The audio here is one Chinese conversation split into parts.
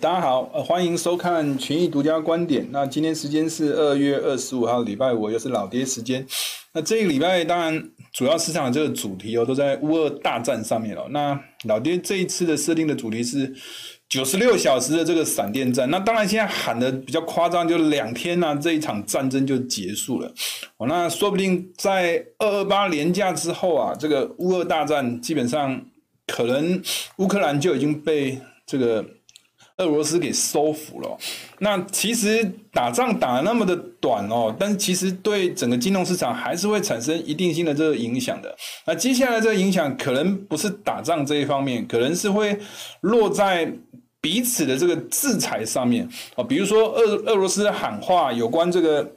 大家好，呃，欢迎收看群益独家观点。那今天时间是二月二十五号，礼拜五，又是老爹时间。那这个礼拜当然主要市场的这个主题哦，都在乌俄大战上面哦。那老爹这一次的设定的主题是九十六小时的这个闪电战。那当然现在喊的比较夸张，就两天呢，这一场战争就结束了。哦，那说不定在二二八连假之后啊，这个乌俄大战基本上可能乌克兰就已经被这个。俄罗斯给收服了，那其实打仗打得那么的短哦，但是其实对整个金融市场还是会产生一定性的这个影响的。那接下来这个影响可能不是打仗这一方面，可能是会落在彼此的这个制裁上面哦，比如说俄俄罗斯喊话有关这个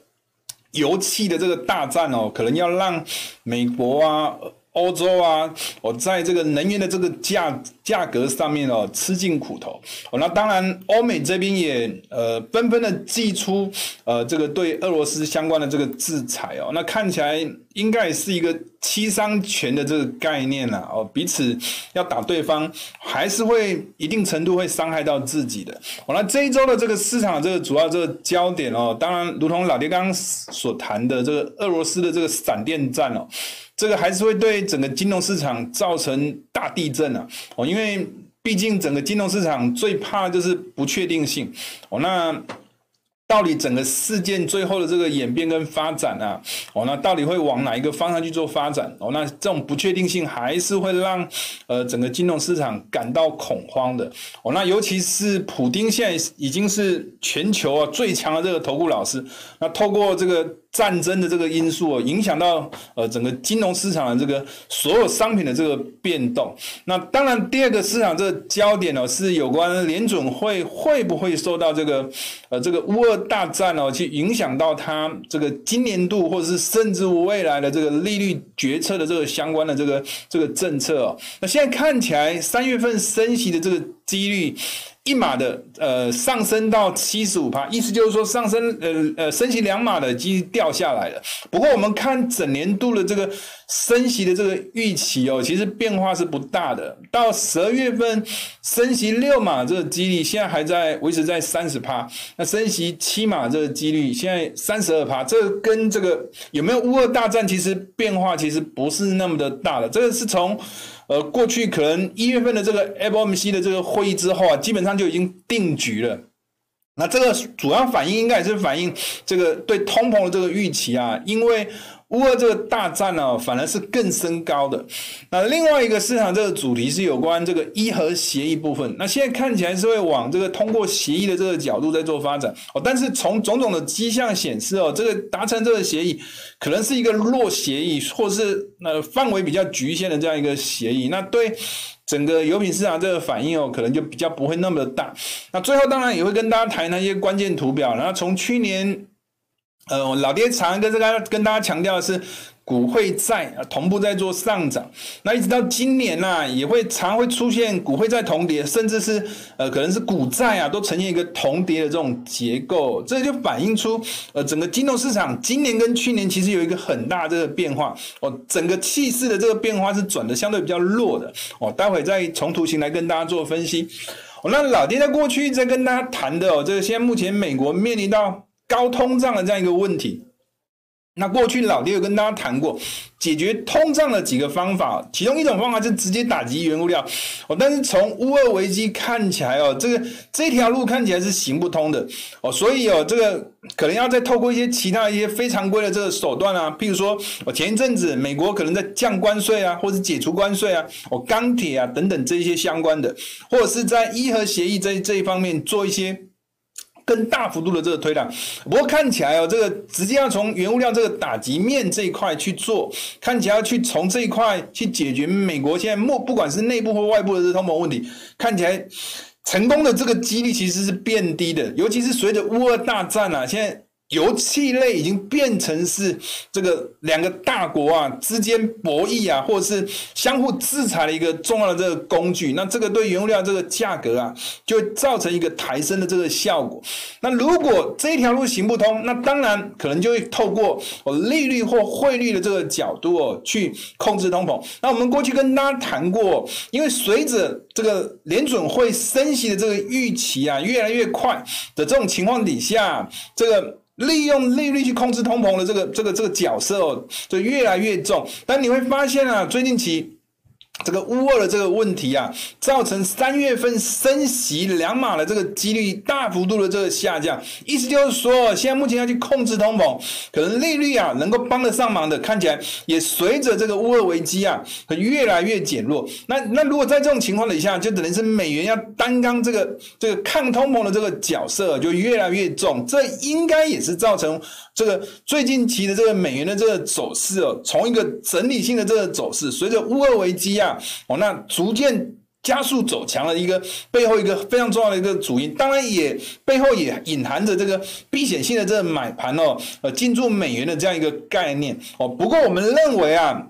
油气的这个大战哦，可能要让美国啊。欧洲啊，我在这个能源的这个价价格上面哦，吃尽苦头。哦，那当然，欧美这边也呃纷纷的祭出呃这个对俄罗斯相关的这个制裁哦。那看起来应该是一个七伤拳的这个概念呐哦，彼此要打对方，还是会一定程度会伤害到自己的。哦，那这一周的这个市场这个主要这个焦点哦，当然如同老爹刚刚所谈的这个俄罗斯的这个闪电战哦。这个还是会对整个金融市场造成大地震啊！哦，因为毕竟整个金融市场最怕的就是不确定性哦。那到底整个事件最后的这个演变跟发展啊，哦，那到底会往哪一个方向去做发展？哦，那这种不确定性还是会让呃整个金融市场感到恐慌的。哦，那尤其是普丁现在已经是全球啊最强的这个投顾老师，那透过这个。战争的这个因素哦，影响到呃整个金融市场的这个所有商品的这个变动。那当然，第二个市场这个焦点哦，是有关联准会会不会受到这个呃这个乌俄大战哦，去影响到它这个今年度或者是甚至未来的这个利率决策的这个相关的这个这个政策哦。那现在看起来，三月份升息的这个几率。一码的呃上升到七十五趴，意思就是说上升呃呃升息两码的几率掉下来了。不过我们看整年度的这个升息的这个预期哦，其实变化是不大的。到十二月份升息六码这个几率现在还在维持在三十趴，那升息七码这个几率现在三十二趴，这个跟这个有没有乌俄大战其实变化其实不是那么的大的。这个是从。呃，过去可能一月份的这个 FOMC 的这个会议之后啊，基本上就已经定局了。那这个主要反应应该也是反映这个对通膨的这个预期啊，因为。乌俄这个大战呢、反而是更升高的。那另外一个市场这个主题是有关这个伊核协议部分。那现在看起来是会往这个通过协议的这个角度在做发展哦。但是从种种的迹象显示哦，这个达成这个协议可能是一个弱协议，或是呃范围比较局限的这样一个协议。那对整个油品市场这个反应哦，可能就比较不会那么的大。那最后当然也会跟大家谈谈一些关键图表。然后从去年。呃，老爹常跟这个跟大家强调的是，股汇债同步在做上涨，那一直到今年呐、也会常会出现股汇债同跌，甚至是呃，可能是股债啊，都呈现一个同跌的这种结构，这就反映出呃，整个金融市场今年跟去年其实有一个很大的这个变化哦，整个气势的这个变化是转的相对比较弱的哦，待会再从图形来跟大家做分析。哦，那老爹在过去在跟大家谈的哦，这个现在目前美国面临到。高通胀的这样一个问题，那过去老爹有跟大家谈过解决通胀的几个方法，其中一种方法就直接打击原物料哦。但是从乌俄危机看起来哦，这个这条路看起来是行不通的哦，所以哦，这个可能要再透过一些其他一些非常规的这个手段啊，譬如说，我前一阵子美国可能在降关税啊，或者解除关税啊，哦，钢铁啊等等这一些相关的，或者是在伊核协议这这一方面做一些。更大幅度的这个推涨，不过看起来哦，这个直接要从原物料这个打击面这一块去做，看起来要去从这一块去解决美国现在莫不管是内部或外部的这通膨问题，看起来成功的这个几率其实是变低的，尤其是随着乌俄大战啊，现在油气类已经变成是这个两个大国啊之间博弈啊，或者是相互制裁的一个重要的这个工具。那这个对原物料这个价格啊，就会造成一个抬升的这个效果。那如果这一条路行不通，那当然可能就会透过哦利率或汇率的这个角度哦去控制通膨。那我们过去跟大家谈过，因为随着这个联准会升息的这个预期啊越来越快的这种情况底下，这个。利用利率去控制通膨的这个这个这个角色哦，就越来越重。但你会发现啊，最近期。这个乌俄的这个问题啊，造成三月份升息两码的这个几率大幅度的这个下降。意思就是说，现在目前要去控制通膨，可能利率啊能够帮得上忙的，看起来也随着这个乌俄危机啊，可越来越减弱。那那如果在这种情况底下，就等于是美元要担纲这个这个抗通膨的这个角色就越来越重。这应该也是造成这个最近期的这个美元的这个走势哦，从一个整理性的这个走势，随着乌俄危机啊。哦，那逐渐加速走强的一个背后一个非常重要的一个主因，当然也背后也隐含着这个避险性的这个买盘哦，呃，进驻美元的这样一个概念哦。不过我们认为啊。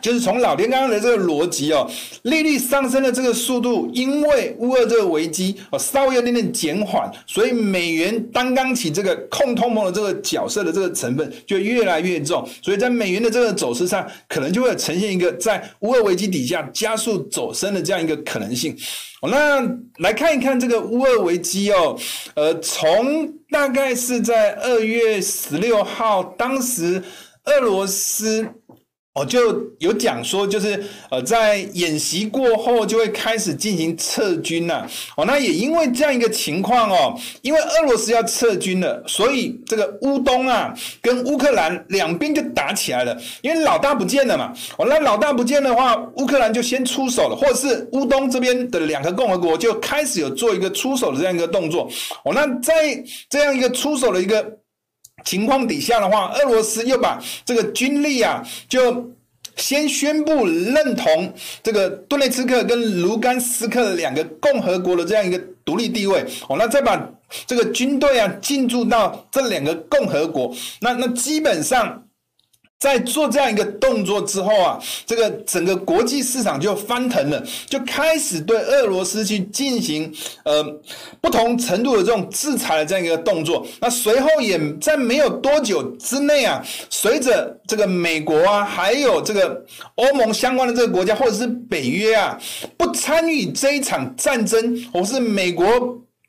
就是从老爹刚刚的这个逻辑哦，利率上升的这个速度，因为乌俄这个危机哦稍微有点点减缓，所以美元担纲起这个控通膨的这个角色的这个成分就越来越重，所以在美元的这个走势上，可能就会呈现一个在乌俄危机底下加速走升的这样一个可能性。哦，那来看一看这个乌俄危机哦，呃，从大概是在二月十六号，当时俄罗斯。我就有讲说，就是呃，在演习过后就会开始进行撤军呐。哦，那也因为这样一个情况哦，因为俄罗斯要撤军了，所以这个乌东啊跟乌克兰两边就打起来了。因为老大不见了嘛，哦，那老大不见的话，乌克兰就先出手了，或者是乌东这边的两个共和国就开始有做一个出手的这样一个动作。哦，那在这样一个出手的一个。情况底下的话，俄罗斯又把这个军力啊，就先宣布认同这个顿涅茨克跟卢甘斯克两个共和国的这样一个独立地位哦，那再把这个军队啊进驻到这两个共和国，那那基本上。在做这样一个动作之后啊，这个整个国际市场就翻腾了，就开始对俄罗斯去进行呃不同程度的这种制裁的这样一个动作。那随后也在没有多久之内啊，随着这个美国啊，还有这个欧盟相关的这个国家，或者是北约啊，不参与这一场战争，或是美国。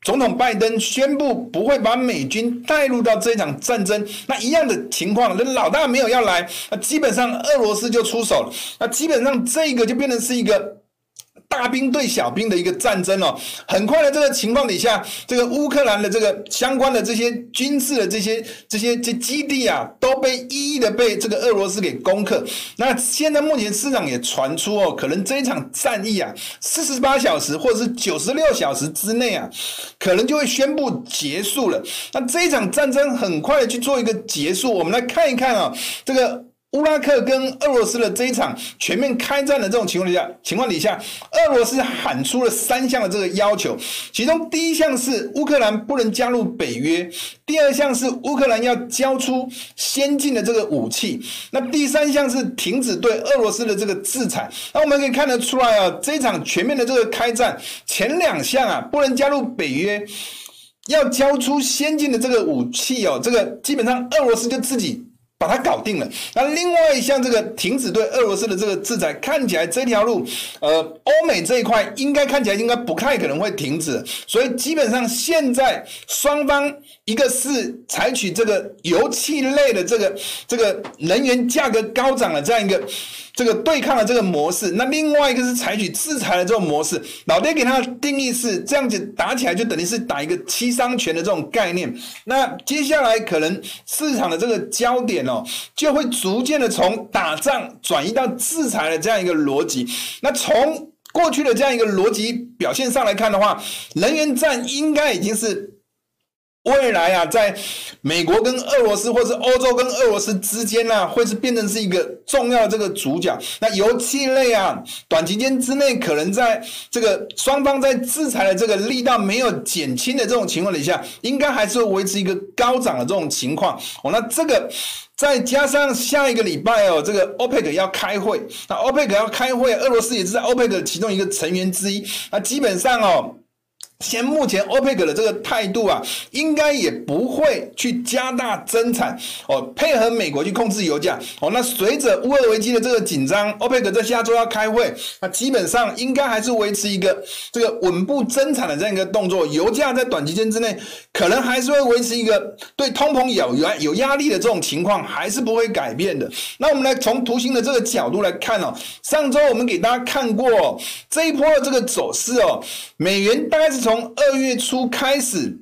总统拜登宣布不会把美军带入到这场战争，那一样的情况，那老大没有要来，那基本上俄罗斯就出手了，那基本上这个就变成是一个。大兵对小兵的一个战争哦，很快的这个情况底下，这个乌克兰的这个相关的这些军事的这些这些这基地啊，都被一一的被这个俄罗斯给攻克。那现在目前市场也传出哦，可能这一场战役啊，四十八小时或者是九十六小时之内啊，可能就会宣布结束了。那这一场战争很快的去做一个结束，我们来看一看啊，这个。乌拉克跟俄罗斯的这一场全面开战的这种情况底下，情况底下，俄罗斯喊出了三项的这个要求，其中第一项是乌克兰不能加入北约，第二项是乌克兰要交出先进的这个武器，那第三项是停止对俄罗斯的这个制裁。那我们可以看得出来啊，这一场全面的这个开战，前两项啊不能加入北约，要交出先进的这个武器哦，这个基本上俄罗斯就自己。把它搞定了。那另外一项这个停止对俄罗斯的这个制裁，看起来这条路，呃，欧美这一块应该看起来应该不太可能会停止。所以基本上现在双方一个是采取这个油气类的这个这个能源价格高涨的这样一个。这个对抗的这个模式，那另外一个是采取制裁的这种模式。老爹给他的定义是这样子打起来，就等于是打一个七伤拳的这种概念。那接下来可能市场的这个焦点哦，就会逐渐的从打仗转移到制裁的这样一个逻辑。那从过去的这样一个逻辑表现上来看的话，能源战应该已经是。未来啊，在美国跟俄罗斯，或是欧洲跟俄罗斯之间呢、啊，会是变成是一个重要的这个主角。那油气类啊，短期间之内可能在这个双方在制裁的这个力道没有减轻的这种情况底下，应该还是会维持一个高涨的这种情况。哦，那这个再加上下一个礼拜哦，这个 OPEC 要开会，那 OPEC 要开会，俄罗斯也是在 OPEC 其中一个成员之一。那基本上哦。现目前欧佩克的这个态度啊，应该也不会去加大增产哦，配合美国去控制油价哦。那随着乌俄危机的这个紧张，欧佩克在下周要开会，那基本上应该还是维持一个这个稳步增产的这样一个动作。油价在短期间之内，可能还是会维持一个对通膨有有有压力的这种情况，还是不会改变的。那我们来从图形的这个角度来看哦，上周我们给大家看过这一波的这个走势哦，美元大概是从二月初开始。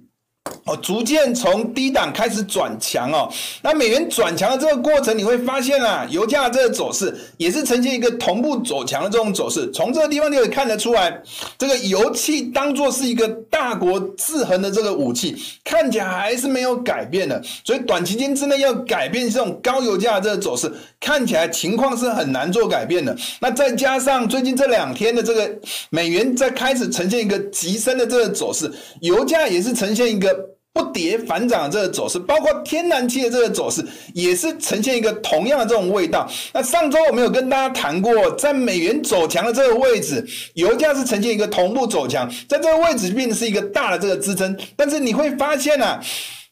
哦，逐渐从低档开始转强哦。那美元转强的这个过程，你会发现啊，油价这个走势也是呈现一个同步走强的这种走势。从这个地方就可以看得出来，这个油气当做是一个大国制衡的这个武器，看起来还是没有改变的。所以短期间之内要改变这种高油价的这个走势，看起来情况是很难做改变的。那再加上最近这两天的这个美元在开始呈现一个急升的这个走势，油价也是呈现一个。不跌反涨的这个走势，包括天然气的这个走势，也是呈现一个同样的这种味道。那上周我们有跟大家谈过，在美元走强的这个位置，油价是呈现一个同步走强，在这个位置变成是一个大的这个支撑。但是你会发现啊，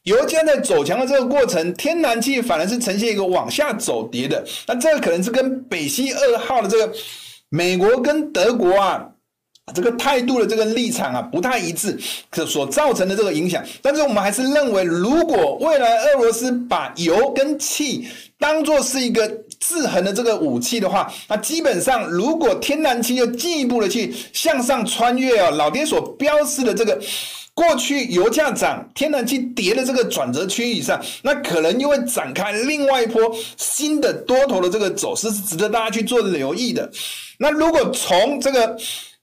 油价在走强的这个过程，天然气反而是呈现一个往下走跌的。那这个可能是跟北溪二号的这个美国跟德国啊。这个态度的这个立场啊，不太一致，可所造成的这个影响。但是我们还是认为，如果未来俄罗斯把油跟气当做是一个制衡的这个武器的话，那基本上如果天然气又进一步的去向上穿越啊，老爹所标示的这个过去油价涨、天然气跌的这个转折区域上，那可能又会展开另外一波新的多头的这个走势，是值得大家去做留意的。那如果从这个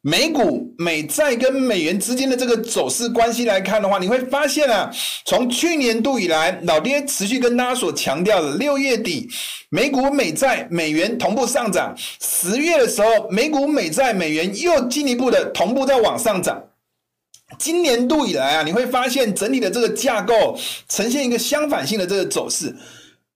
美股、美债跟美元之间的这个走势关系来看的话，你会发现啊，从去年度以来，老爹持续跟大家所强调的，六月底美股、美债、美元同步上涨，十月的时候，美股、美债、美元又进一步的同步在往上涨。今年度以来啊，你会发现整体的这个架构呈现一个相反性的这个走势。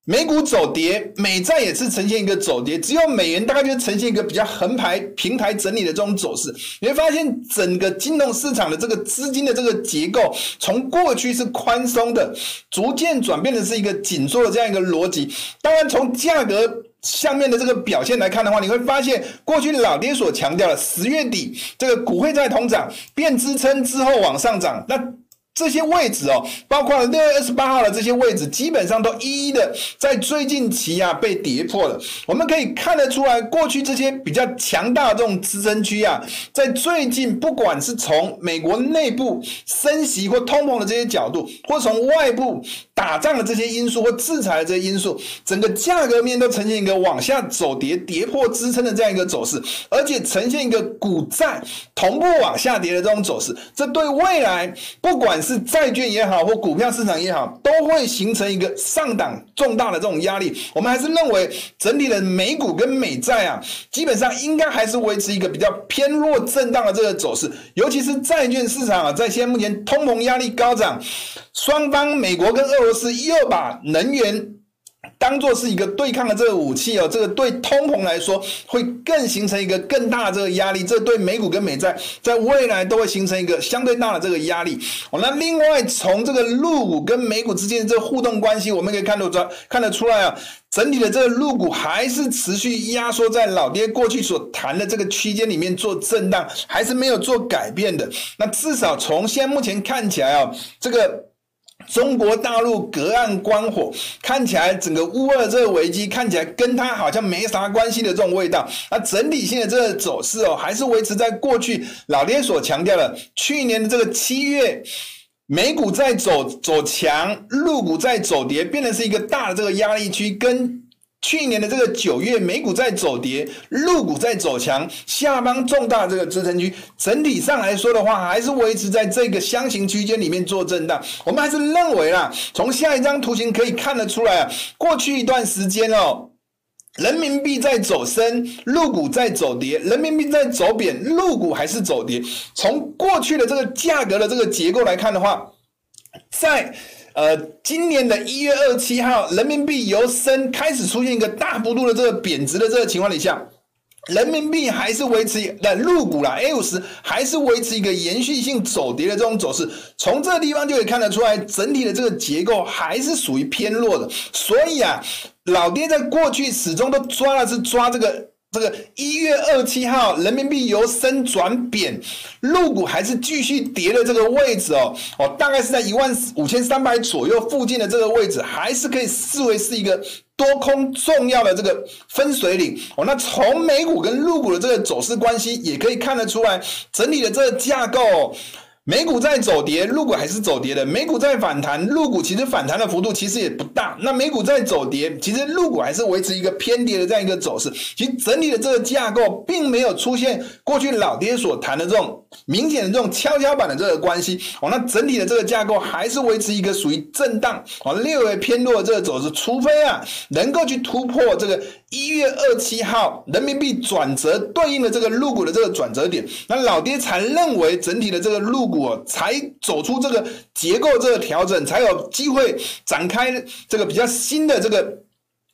美股走跌，美债也是呈现一个走跌，只有美元大概就呈现一个比较横排平台整理的这种走势。你会发现整个金融市场的这个资金的这个结构，从过去是宽松的，逐渐转变的是一个紧缩的这样一个逻辑。当然，从价格下面的这个表现来看的话，你会发现过去老爹所强调的十月底这个股汇债同涨变支撑之后往上涨，那。这些位置哦，包括六月二十八号的这些位置，基本上都一一的在最近期啊被跌破了。我们可以看得出来，过去这些比较强大的这种支撑区啊，在最近不管是从美国内部升息或通膨的这些角度，或从外部打仗的这些因素或制裁的这些因素，整个价格面都呈现一个往下走跌、跌破支撑的这样一个走势，而且呈现一个股债同步往下跌的这种走势。这对未来不管是债券也好，或股票市场也好，都会形成一个上档重大的这种压力。我们还是认为整体的美股跟美债啊，基本上应该还是维持一个比较偏弱震荡的这个走势。尤其是债券市场啊，在现在目前通膨压力高涨，双方美国跟俄罗斯又把能源。当做是一个对抗的这个武器哦，这个对通膨来说会更形成一个更大的这个压力，这对美股跟美债在未来都会形成一个相对大的这个压力。哦，那另外从这个陆股跟美股之间的这个互动关系，我们可以看得出看得出来啊，整体的这个陆股还是持续压缩在老爹过去所谈的这个区间里面做震荡，还是没有做改变的。那至少从现在目前看起来啊，这个。中国大陆隔岸观火，看起来整个乌二这个危机看起来跟他好像没啥关系的这种味道。那整体性的这个走势哦，还是维持在过去老爹所强调的，去年的这个七月，美股在走走强，陆股在走跌，变成是一个大的这个压力区跟。去年的这个九月，美股在走跌，陆股在走强，下方重大这个支撑区，整体上来说的话，还是维持在这个箱型区间里面做震荡。我们还是认为啦，从下一张图形可以看得出来啊，过去一段时间哦。人民币在走升，陆股在走跌；人民币在走贬，陆股还是走跌。从过去的这个价格的这个结构来看的话，在呃今年的一月二十七号，人民币由升开始出现一个大幅度的这个贬值的这个情况底下。人民币还是维持的入股啦，A50 还是维持一个延续性走跌的这种走势，从这个地方就可以看得出来，整体的这个结构还是属于偏弱的。所以啊，老爹在过去始终都抓的是抓这个这个一月二七号，人民币由升转贬，陆股还是继续跌的这个位置哦哦，大概是在一万五千三百左右附近的这个位置，还是可以视为是一个。多空重要的这个分水岭哦，那从美股跟陆股的这个走势关系也可以看得出来，整体的这个架构。美股在走跌，入股还是走跌的。美股在反弹，入股其实反弹的幅度其实也不大。那美股在走跌，其实入股还是维持一个偏跌的这样一个走势。其实整体的这个架构并没有出现过去老爹所谈的这种明显的这种跷跷板的这个关系哦。那整体的这个架构还是维持一个属于震荡哦，略微偏弱的这个走势。除非啊能够去突破这个一月二七号人民币转折对应的这个入股的这个转折点，那老爹才认为整体的这个入股。才走出这个结构这个调整，才有机会展开这个比较新的这个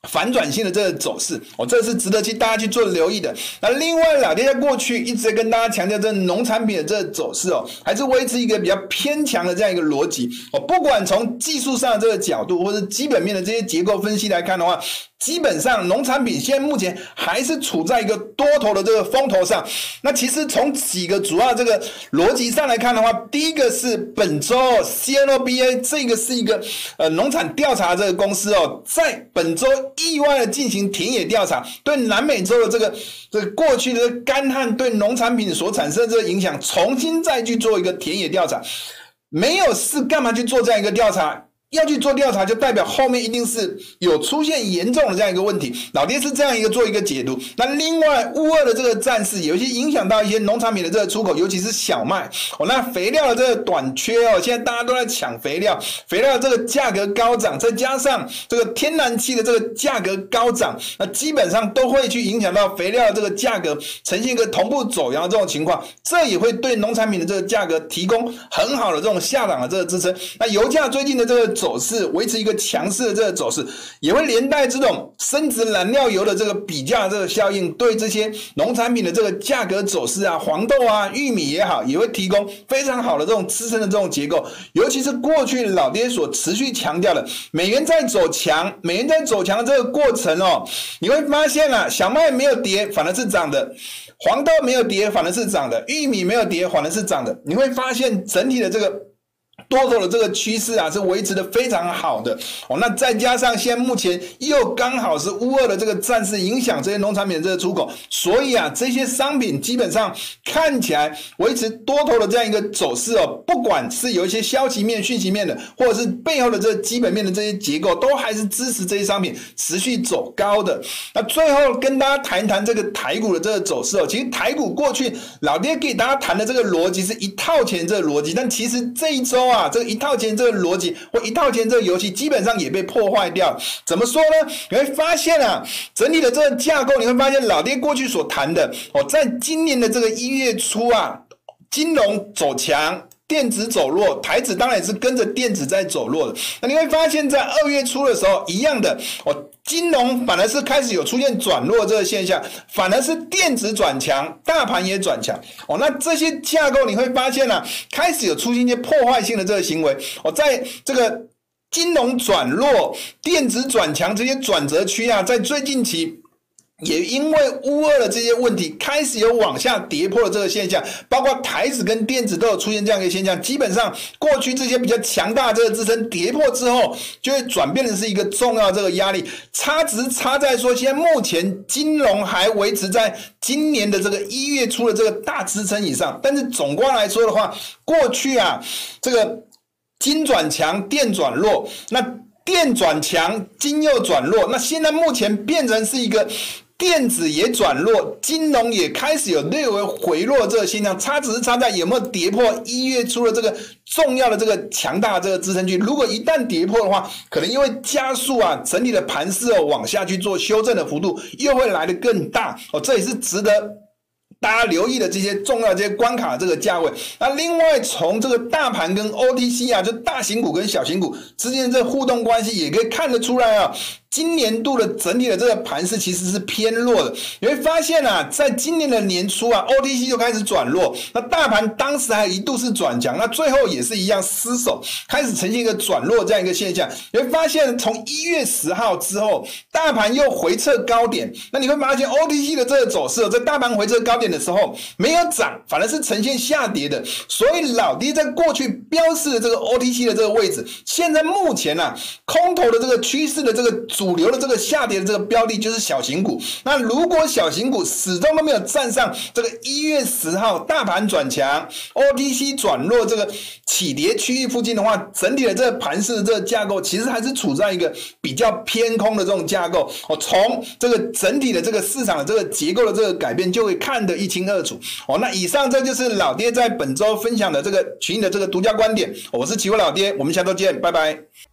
反转性的这个走势。哦，这是值得去大家去做留意的。那另外，老爹在过去一直跟大家强调，这农产品的这个走势哦，还是维持一个比较偏强的这样一个逻辑。哦，不管从技术上的这个角度，或者基本面的这些结构分析来看的话。基本上，农产品现在目前还是处在一个多头的这个风头上。那其实从几个主要这个逻辑上来看的话，第一个是本周 CNOBA 这个是一个呃农产调查这个公司哦，在本周意外的进行田野调查，对南美洲的这个这过去的干旱对农产品所产生的这个影响，重新再去做一个田野调查。没有事干嘛去做这样一个调查？要去做调查，就代表后面一定是有出现严重的这样一个问题。老爹是这样一个做一个解读。那另外，乌二的这个战事，有一些影响到一些农产品的这个出口，尤其是小麦。哦，那肥料的这个短缺哦，现在大家都在抢肥料，肥料这个价格高涨，再加上这个天然气的这个价格高涨，那基本上都会去影响到肥料的这个价格呈现一个同步走扬的这种情况。这也会对农产品的这个价格提供很好的这种下档的这个支撑。那油价最近的这个。走势维持一个强势的这个走势，也会连带这种升值燃料油的这个比价这个效应，对这些农产品的这个价格走势啊，黄豆啊、玉米也好，也会提供非常好的这种支撑的这种结构。尤其是过去老爹所持续强调的，美元在走强，美元在走强的这个过程哦，你会发现啊，小麦没有跌，反而是涨的；黄豆没有跌，反而是涨的；玉米没有跌，反而是涨的。你会发现整体的这个。多头的这个趋势啊，是维持的非常好的哦。那再加上现在目前又刚好是乌俄的这个战事影响这些农产品的这个出口，所以啊，这些商品基本上看起来维持多头的这样一个走势哦。不管是有一些消息面、讯息面的，或者是背后的这个基本面的这些结构，都还是支持这些商品持续走高的。那最后跟大家谈一谈这个台股的这个走势哦。其实台股过去老爹给大家谈的这个逻辑是一套钱这个逻辑，但其实这一周啊。这一套钱这个逻辑或一套钱这个游戏基本上也被破坏掉。怎么说呢？你会发现啊，整体的这个架构，你会发现老爹过去所谈的哦，在今年的这个一月初啊，金融走强，电子走弱，台指当然也是跟着电子在走弱的。那你会发现在二月初的时候，一样的哦。金融反而是开始有出现转弱这个现象，反而是电子转强，大盘也转强哦。那这些架构你会发现呢、啊，开始有出现一些破坏性的这个行为哦，在这个金融转弱、电子转强这些转折区啊，在最近期。也因为乌俄的这些问题，开始有往下跌破的这个现象，包括台指跟电子都有出现这样一个现象。基本上，过去这些比较强大的这个支撑跌破之后，就会转变的是一个重要的这个压力。差值差在说，现在目前金融还维持在今年的这个一月初的这个大支撑以上，但是总观来说的话，过去啊，这个金转强，电转弱，那。电转强，金又转弱，那现在目前变成是一个。电子也转弱，金融也开始有略微回落这个现象，差只是差在有没有跌破一月初的这个重要的这个强大的这个支撑区。如果一旦跌破的话，可能因为加速啊，整体的盘势哦往下去做修正的幅度又会来得更大哦，这也是值得。大家留意的这些重要的这些关卡这个价位，那另外从这个大盘跟 OTC 啊，就大型股跟小型股之间这互动关系，也可以看得出来啊。今年度的整体的这个盘势其实是偏弱的，你会发现啊，在今年的年初啊，OTC 就开始转弱，那大盘当时还一度是转强，那最后也是一样失守，开始呈现一个转弱这样一个现象。你会发现，从一月十号之后，大盘又回测高点，那你会发现 OTC 的这个走势，在大盘回测高点的时候没有涨，反而是呈现下跌的。所以老爹在过去标示的这个 OTC 的这个位置，现在目前啊，空头的这个趋势的这个。主流的这个下跌的这个标的就是小型股。那如果小型股始终都没有站上这个一月十号大盘转强，OTC 转弱这个起跌区域附近的话，整体的这个盘势的这个架构其实还是处在一个比较偏空的这种架构。哦，从这个整体的这个市场的这个结构的这个改变，就会看得一清二楚。哦，那以上这就是老爹在本周分享的这个群益的这个独家观点。我是期货老爹，我们下周见，拜拜。